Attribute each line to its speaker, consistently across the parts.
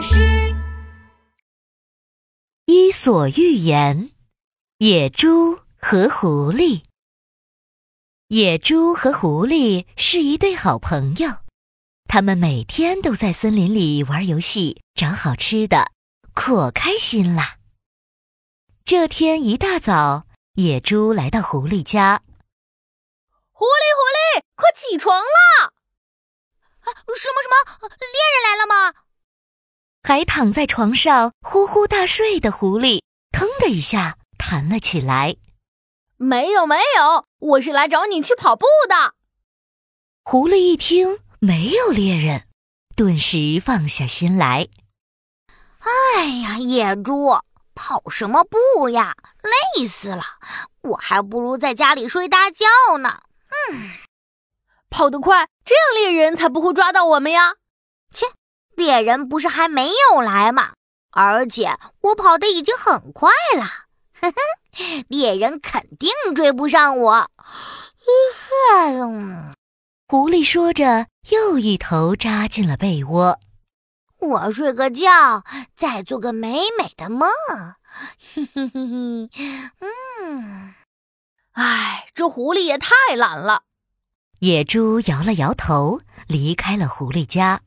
Speaker 1: 巴士。
Speaker 2: 伊索寓言：野猪和狐狸。野猪和狐狸是一对好朋友，他们每天都在森林里玩游戏、找好吃的，可开心啦。这天一大早，野猪来到狐狸家。
Speaker 3: 狐狸，狐狸，快起床了！
Speaker 4: 什么什么？猎人来了吗？
Speaker 2: 还躺在床上呼呼大睡的狐狸，腾的一下弹了起来。
Speaker 3: 没有，没有，我是来找你去跑步的。
Speaker 2: 狐狸一听没有猎人，顿时放下心来。
Speaker 4: 哎呀，野猪，跑什么步呀？累死了！我还不如在家里睡大觉呢。嗯。
Speaker 3: 跑得快，这样猎人才不会抓到我们呀！
Speaker 4: 切，猎人不是还没有来吗？而且我跑的已经很快了，哼哼，猎人肯定追不上我。
Speaker 2: 哼，狐狸说着，又一头扎进了被窝。
Speaker 4: 我睡个觉，再做个美美的梦。嘿嘿嘿嘿，
Speaker 3: 嗯，哎，这狐狸也太懒了。
Speaker 2: 野猪摇了摇头，离开了狐狸家。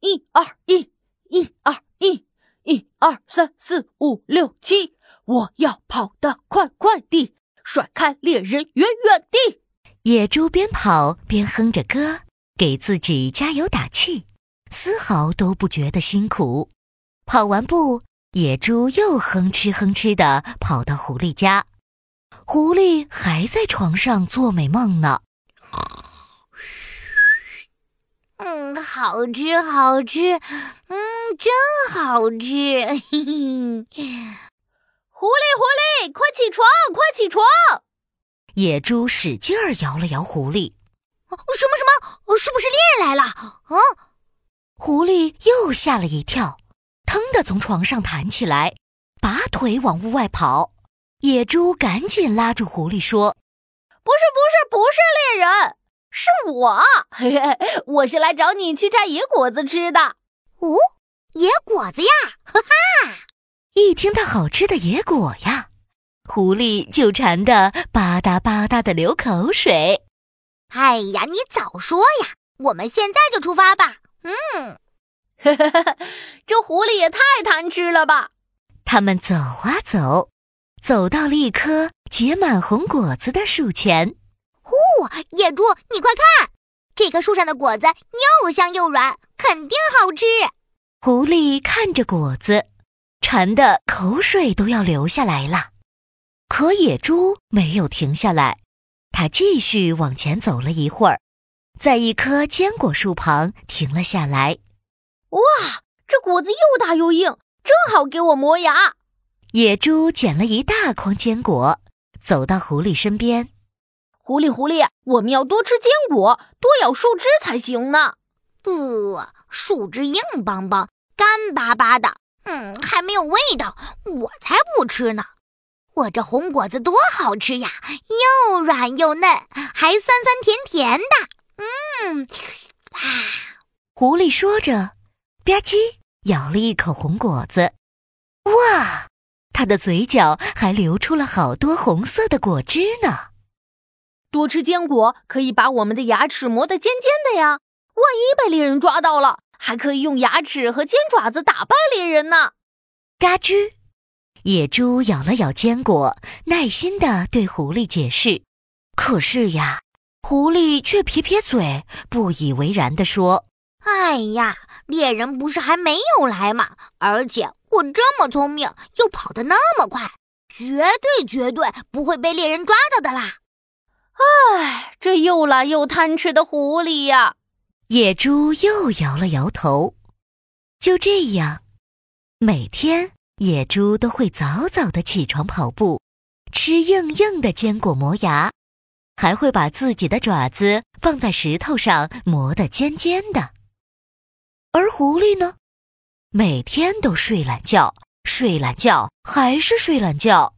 Speaker 3: 一二一，一二一，一二三四五六七，我要跑得快快的，甩开猎人远远地。
Speaker 2: 野猪边跑边哼着歌，给自己加油打气，丝毫都不觉得辛苦。跑完步，野猪又哼哧哼哧的跑到狐狸家，狐狸还在床上做美梦呢。
Speaker 4: 嗯，好吃，好吃，嗯，真好吃。嘿嘿，
Speaker 3: 狐狸，狐狸，快起床，快起床！
Speaker 2: 野猪使劲儿摇了摇狐狸。
Speaker 4: 什么什么？是不是猎人来了？啊！
Speaker 2: 狐狸又吓了一跳，腾的从床上弹起来，拔腿往屋外跑。野猪赶紧拉住狐狸说：“
Speaker 3: 不是，不是，不是猎人。”是我，嘿嘿，我是来找你去摘野果子吃的。
Speaker 4: 哦，野果子呀，哈哈！
Speaker 2: 一听到好吃的野果呀，狐狸就馋得吧嗒吧嗒的流口水。
Speaker 4: 哎呀，你早说呀！我们现在就出发吧。
Speaker 3: 嗯，这狐狸也太贪吃了吧！
Speaker 2: 他们走啊走，走到了一棵结满红果子的树前。
Speaker 4: 呼，野猪，你快看，这棵树上的果子又香又软，肯定好吃。
Speaker 2: 狐狸看着果子，馋得口水都要流下来了。可野猪没有停下来，它继续往前走了一会儿，在一棵坚果树旁停了下来。
Speaker 3: 哇，这果子又大又硬，正好给我磨牙。
Speaker 2: 野猪捡了一大筐坚果，走到狐狸身边。
Speaker 3: 狐狸，狐狸，我们要多吃坚果，多咬树枝才行呢。
Speaker 4: 不，树枝硬邦邦、干巴巴的，嗯，还没有味道，我才不吃呢。我这红果子多好吃呀，又软又嫩，还酸酸甜甜的。嗯，
Speaker 2: 啊！狐狸说着，吧唧咬了一口红果子。哇，它的嘴角还流出了好多红色的果汁呢。
Speaker 3: 多吃坚果可以把我们的牙齿磨得尖尖的呀！万一被猎人抓到了，还可以用牙齿和尖爪子打败猎人呢。
Speaker 2: 嘎吱，野猪咬了咬坚果，耐心地对狐狸解释。可是呀，狐狸却撇撇嘴，不以为然地说：“
Speaker 4: 哎呀，猎人不是还没有来吗？而且我这么聪明，又跑得那么快，绝对绝对不会被猎人抓到的啦。”
Speaker 3: 唉，这又懒又贪吃的狐狸呀！
Speaker 2: 野猪又摇了摇头。就这样，每天野猪都会早早的起床跑步，吃硬硬的坚果磨牙，还会把自己的爪子放在石头上磨得尖尖的。而狐狸呢，每天都睡懒觉，睡懒觉，还是睡懒觉。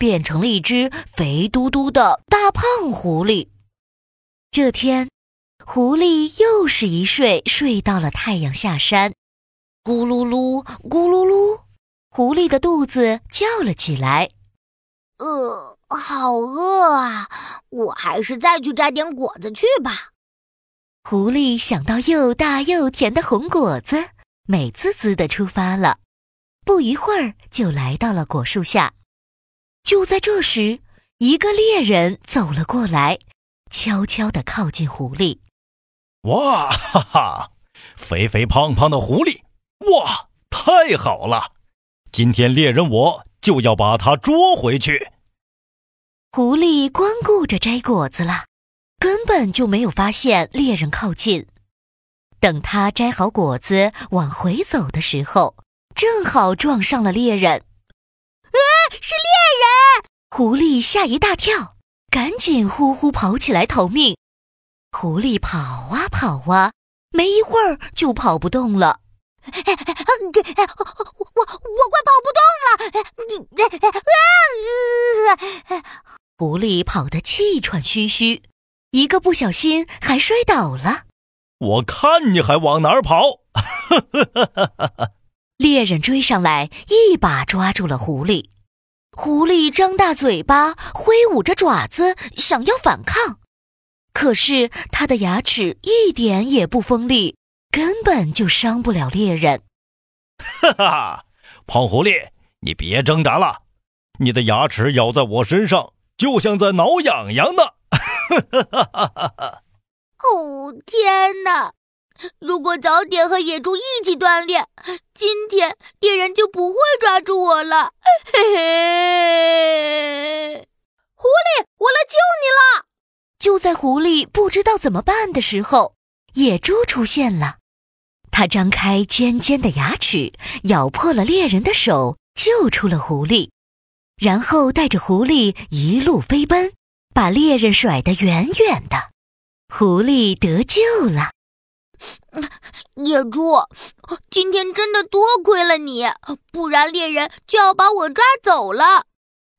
Speaker 2: 变成了一只肥嘟嘟的大胖狐狸。这天，狐狸又是一睡睡到了太阳下山。咕噜噜，咕噜噜，狐狸的肚子叫了起来。
Speaker 4: 呃，好饿啊！我还是再去摘点果子去吧。
Speaker 2: 狐狸想到又大又甜的红果子，美滋滋的出发了。不一会儿，就来到了果树下。就在这时，一个猎人走了过来，悄悄地靠近狐狸。
Speaker 1: 哇哈哈！肥肥胖胖的狐狸，哇，太好了！今天猎人我就要把它捉回去。
Speaker 2: 狐狸光顾着摘果子了，根本就没有发现猎人靠近。等他摘好果子往回走的时候，正好撞上了猎人。
Speaker 4: 哎，是猎人！
Speaker 2: 狐狸吓一大跳，赶紧呼呼跑起来逃命。狐狸跑啊跑啊，没一会儿就跑不动了。我
Speaker 4: 我我快跑不动了！你
Speaker 2: 啊！狐狸跑得气喘吁吁，一个不小心还摔倒了。
Speaker 1: 我看你还往哪儿跑！
Speaker 2: 猎人追上来，一把抓住了狐狸。狐狸张大嘴巴，挥舞着爪子，想要反抗，可是它的牙齿一点也不锋利，根本就伤不了猎人。
Speaker 1: 哈哈，胖狐狸，你别挣扎了，你的牙齿咬在我身上。就像在挠痒痒呢！
Speaker 4: 哈 哦天哪！如果早点和野猪一起锻炼，今天猎人就不会抓住我了。嘿嘿！
Speaker 3: 狐狸，我来救你了！
Speaker 2: 就在狐狸不知道怎么办的时候，野猪出现了。它张开尖尖的牙齿，咬破了猎人的手，救出了狐狸。然后带着狐狸一路飞奔，把猎人甩得远远的。狐狸得救了。
Speaker 4: 野猪，今天真的多亏了你，不然猎人就要把我抓走了。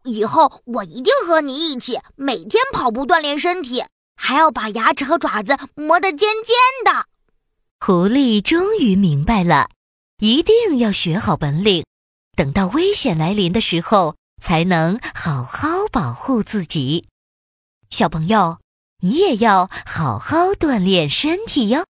Speaker 4: 以后我一定和你一起，每天跑步锻炼身体，还要把牙齿和爪子磨得尖尖的。
Speaker 2: 狐狸终于明白了，一定要学好本领，等到危险来临的时候。才能好好保护自己，小朋友，你也要好好锻炼身体哟。